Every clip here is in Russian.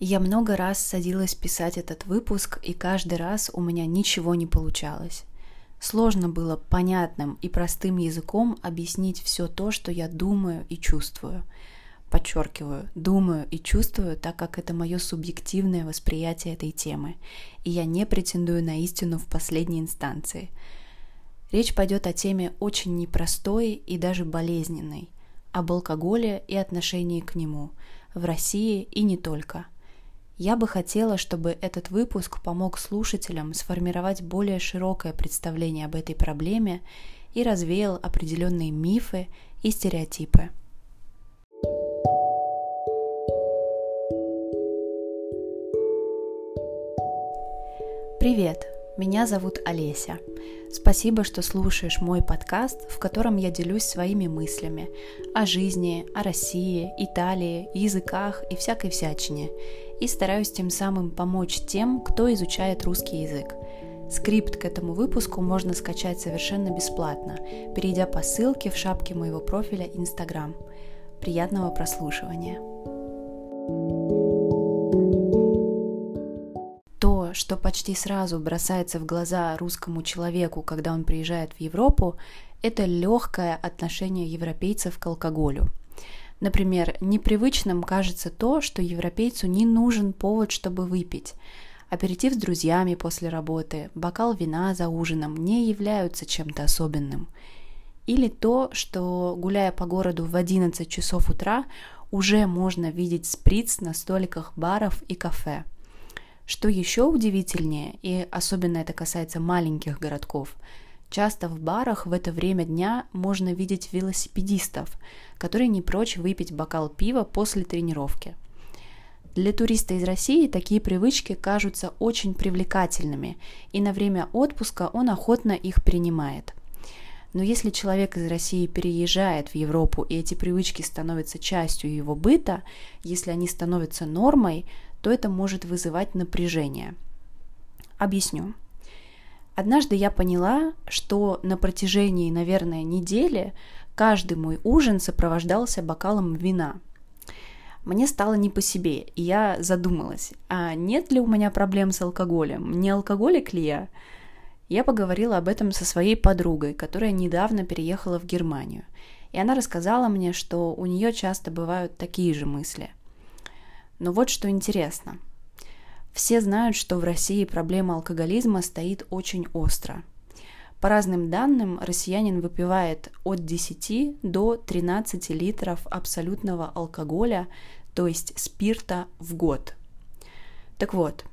Я много раз садилась писать этот выпуск, и каждый раз у меня ничего не получалось. Сложно было понятным и простым языком объяснить все то, что я думаю и чувствую. Подчеркиваю, думаю и чувствую, так как это мое субъективное восприятие этой темы, и я не претендую на истину в последней инстанции. Речь пойдет о теме очень непростой и даже болезненной, об алкоголе и отношении к нему, в России и не только – я бы хотела, чтобы этот выпуск помог слушателям сформировать более широкое представление об этой проблеме и развеял определенные мифы и стереотипы. Привет! Меня зовут Олеся. Спасибо, что слушаешь мой подкаст, в котором я делюсь своими мыслями о жизни, о России, Италии, языках и всякой всячине, и стараюсь тем самым помочь тем, кто изучает русский язык. Скрипт к этому выпуску можно скачать совершенно бесплатно, перейдя по ссылке в шапке моего профиля Instagram. Приятного прослушивания! Что почти сразу бросается в глаза русскому человеку, когда он приезжает в Европу, это легкое отношение европейцев к алкоголю. Например, непривычным кажется то, что европейцу не нужен повод, чтобы выпить. Аперитив с друзьями после работы, бокал вина за ужином не являются чем-то особенным. Или то, что, гуляя по городу в 11 часов утра, уже можно видеть сприц на столиках баров и кафе – что еще удивительнее, и особенно это касается маленьких городков, часто в барах в это время дня можно видеть велосипедистов, которые не прочь выпить бокал пива после тренировки. Для туриста из России такие привычки кажутся очень привлекательными, и на время отпуска он охотно их принимает. Но если человек из России переезжает в Европу, и эти привычки становятся частью его быта, если они становятся нормой, то это может вызывать напряжение. Объясню. Однажды я поняла, что на протяжении, наверное, недели каждый мой ужин сопровождался бокалом вина. Мне стало не по себе, и я задумалась, а нет ли у меня проблем с алкоголем? Не алкоголик ли я? Я поговорила об этом со своей подругой, которая недавно переехала в Германию. И она рассказала мне, что у нее часто бывают такие же мысли – но вот что интересно. Все знают, что в России проблема алкоголизма стоит очень остро. По разным данным, россиянин выпивает от 10 до 13 литров абсолютного алкоголя, то есть спирта в год. Так вот,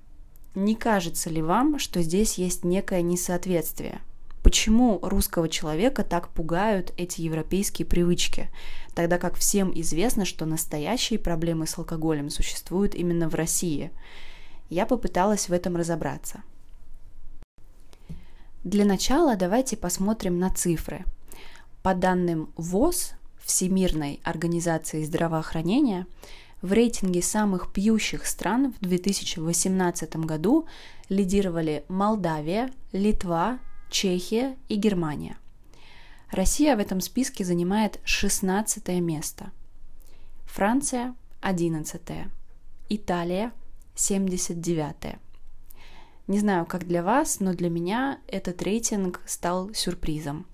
не кажется ли вам, что здесь есть некое несоответствие – Почему русского человека так пугают эти европейские привычки, тогда как всем известно, что настоящие проблемы с алкоголем существуют именно в России? Я попыталась в этом разобраться. Для начала давайте посмотрим на цифры. По данным ВОЗ, Всемирной организации здравоохранения, в рейтинге самых пьющих стран в 2018 году лидировали Молдавия, Литва, Чехия и Германия. Россия в этом списке занимает 16 место. Франция – 11. Италия – 79. Не знаю, как для вас, но для меня этот рейтинг стал сюрпризом.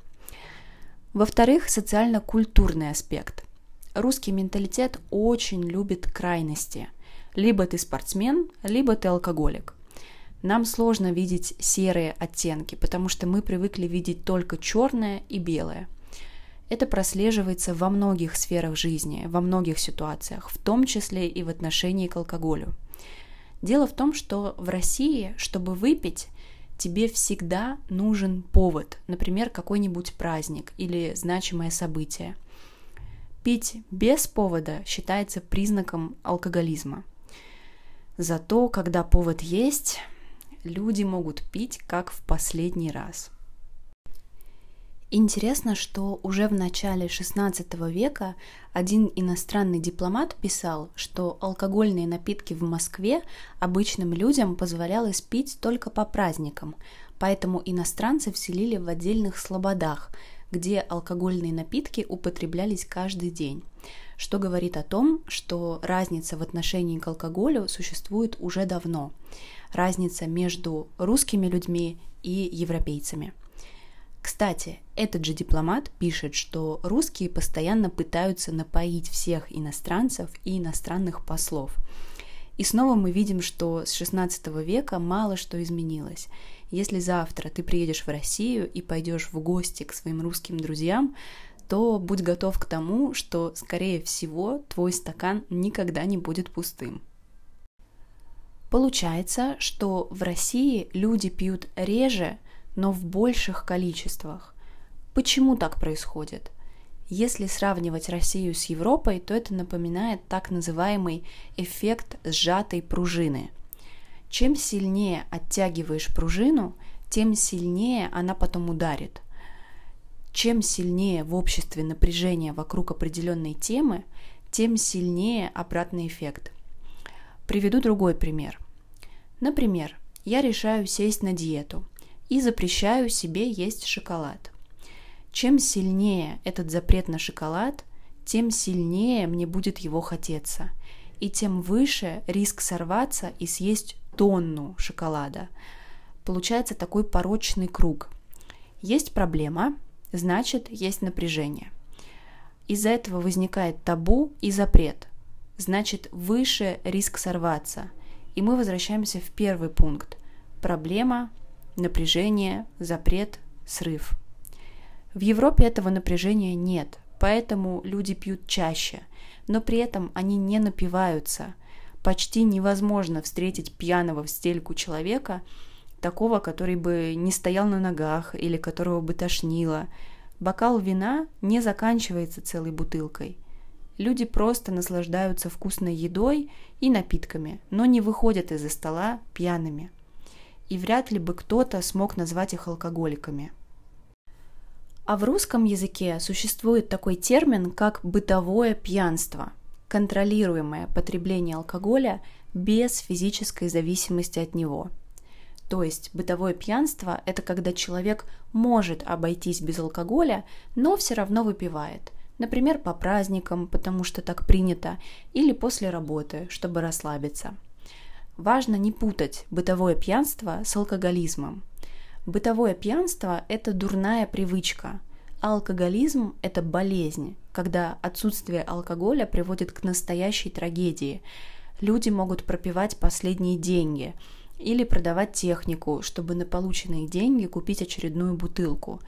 Во-вторых, социально-культурный аспект. Русский менталитет очень любит крайности. Либо ты спортсмен, либо ты алкоголик. Нам сложно видеть серые оттенки, потому что мы привыкли видеть только черное и белое. Это прослеживается во многих сферах жизни, во многих ситуациях, в том числе и в отношении к алкоголю. Дело в том, что в России, чтобы выпить, тебе всегда нужен повод, например, какой-нибудь праздник или значимое событие. Пить без повода считается признаком алкоголизма. Зато, когда повод есть, люди могут пить как в последний раз. Интересно, что уже в начале XVI века один иностранный дипломат писал, что алкогольные напитки в Москве обычным людям позволялось пить только по праздникам, поэтому иностранцы вселили в отдельных слободах, где алкогольные напитки употреблялись каждый день, что говорит о том, что разница в отношении к алкоголю существует уже давно. Разница между русскими людьми и европейцами. Кстати, этот же дипломат пишет, что русские постоянно пытаются напоить всех иностранцев и иностранных послов. И снова мы видим, что с 16 века мало что изменилось. Если завтра ты приедешь в Россию и пойдешь в гости к своим русским друзьям, то будь готов к тому, что, скорее всего, твой стакан никогда не будет пустым. Получается, что в России люди пьют реже, но в больших количествах. Почему так происходит? Если сравнивать Россию с Европой, то это напоминает так называемый эффект сжатой пружины. Чем сильнее оттягиваешь пружину, тем сильнее она потом ударит. Чем сильнее в обществе напряжение вокруг определенной темы, тем сильнее обратный эффект. Приведу другой пример. Например, я решаю сесть на диету и запрещаю себе есть шоколад. Чем сильнее этот запрет на шоколад, тем сильнее мне будет его хотеться, и тем выше риск сорваться и съесть тонну шоколада. Получается такой порочный круг. Есть проблема, значит есть напряжение. Из-за этого возникает табу и запрет. Значит, выше риск сорваться. И мы возвращаемся в первый пункт. Проблема, напряжение, запрет, срыв. В Европе этого напряжения нет, поэтому люди пьют чаще, но при этом они не напиваются. Почти невозможно встретить пьяного в стельку человека, такого, который бы не стоял на ногах или которого бы тошнило. Бокал вина не заканчивается целой бутылкой. Люди просто наслаждаются вкусной едой и напитками, но не выходят из-за стола пьяными. И вряд ли бы кто-то смог назвать их алкоголиками – а в русском языке существует такой термин, как бытовое пьянство, контролируемое потребление алкоголя без физической зависимости от него. То есть бытовое пьянство – это когда человек может обойтись без алкоголя, но все равно выпивает. Например, по праздникам, потому что так принято, или после работы, чтобы расслабиться. Важно не путать бытовое пьянство с алкоголизмом – Бытовое пьянство – это дурная привычка, а алкоголизм – это болезнь, когда отсутствие алкоголя приводит к настоящей трагедии. Люди могут пропивать последние деньги или продавать технику, чтобы на полученные деньги купить очередную бутылку.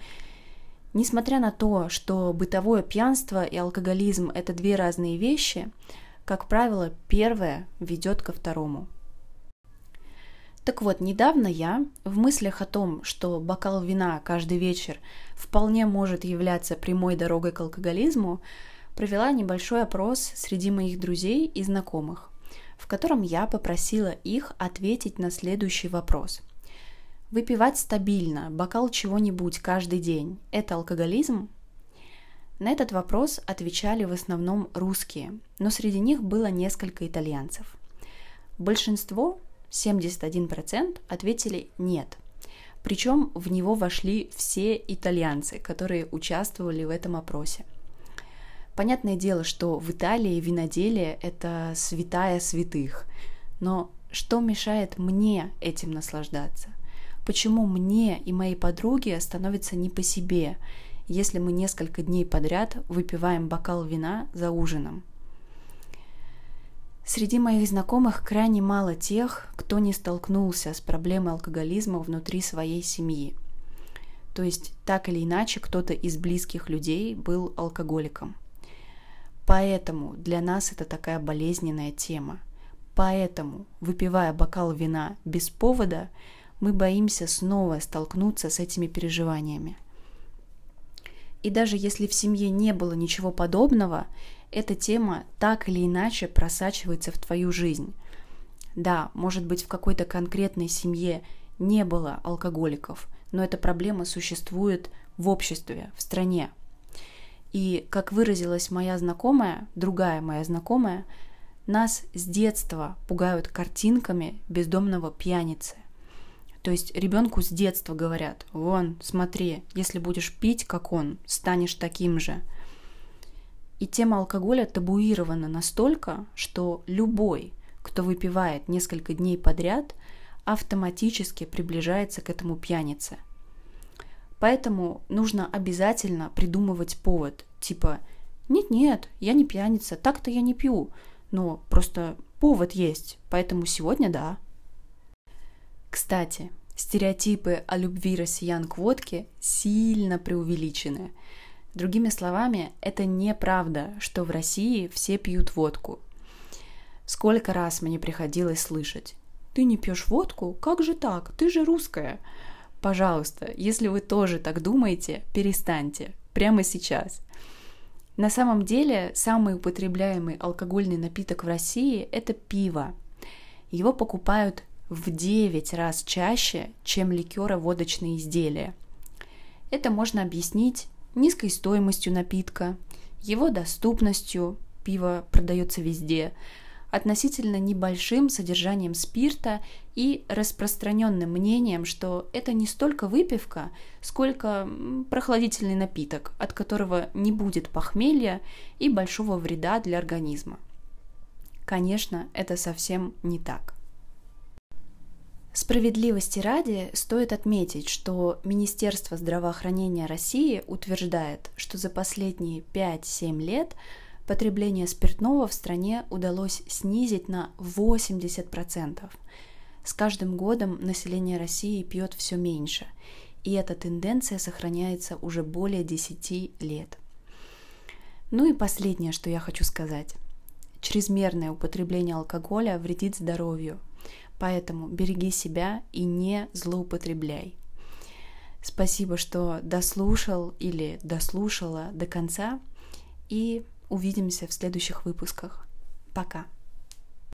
Несмотря на то, что бытовое пьянство и алкоголизм – это две разные вещи, как правило, первое ведет ко второму – так вот, недавно я, в мыслях о том, что бокал вина каждый вечер вполне может являться прямой дорогой к алкоголизму, провела небольшой опрос среди моих друзей и знакомых, в котором я попросила их ответить на следующий вопрос. Выпивать стабильно бокал чего-нибудь каждый день – это алкоголизм? На этот вопрос отвечали в основном русские, но среди них было несколько итальянцев. Большинство 71% ответили «нет». Причем в него вошли все итальянцы, которые участвовали в этом опросе. Понятное дело, что в Италии виноделие – это святая святых. Но что мешает мне этим наслаждаться? Почему мне и моей подруге становится не по себе, если мы несколько дней подряд выпиваем бокал вина за ужином? Среди моих знакомых крайне мало тех, кто не столкнулся с проблемой алкоголизма внутри своей семьи. То есть так или иначе кто-то из близких людей был алкоголиком. Поэтому для нас это такая болезненная тема. Поэтому, выпивая бокал вина без повода, мы боимся снова столкнуться с этими переживаниями. И даже если в семье не было ничего подобного, эта тема так или иначе просачивается в твою жизнь. Да, может быть, в какой-то конкретной семье не было алкоголиков, но эта проблема существует в обществе, в стране. И, как выразилась моя знакомая, другая моя знакомая, нас с детства пугают картинками бездомного пьяницы. То есть ребенку с детства говорят, вон, смотри, если будешь пить, как он, станешь таким же – И тема алкоголя табуирована настолько, что любой, кто выпивает несколько дней подряд, автоматически приближается к этому пьянице. Поэтому нужно обязательно придумывать повод, типа «нет-нет, я не пьяница, так-то я не пью, но просто повод есть, поэтому сегодня да». Кстати, стереотипы о любви россиян к водке сильно преувеличены. Другими словами, это неправда, что в России все пьют водку. Сколько раз мне приходилось слышать «Ты не пьешь водку? Как же так? Ты же русская!» Пожалуйста, если вы тоже так думаете, перестаньте. Прямо сейчас. На самом деле, самый употребляемый алкогольный напиток в России – это пиво. Его покупают в 9 раз чаще, чем ликеро-водочные изделия. Это можно объяснить низкой стоимостью напитка, его доступностью, пиво продается везде, относительно небольшим содержанием спирта и распространенным мнением, что это не столько выпивка, сколько прохладительный напиток, от которого не будет похмелья и большого вреда для организма. Конечно, это совсем не так. Справедливости ради стоит отметить, что Министерство здравоохранения России утверждает, что за последние 5-7 лет потребление спиртного в стране удалось снизить на 80%. С каждым годом население России пьет все меньше, и эта тенденция сохраняется уже более 10 лет. Ну и последнее, что я хочу сказать. Чрезмерное употребление алкоголя вредит здоровью – Поэтому береги себя и не злоупотребляй. Спасибо, что дослушал или дослушала до конца. И увидимся в следующих выпусках. Пока.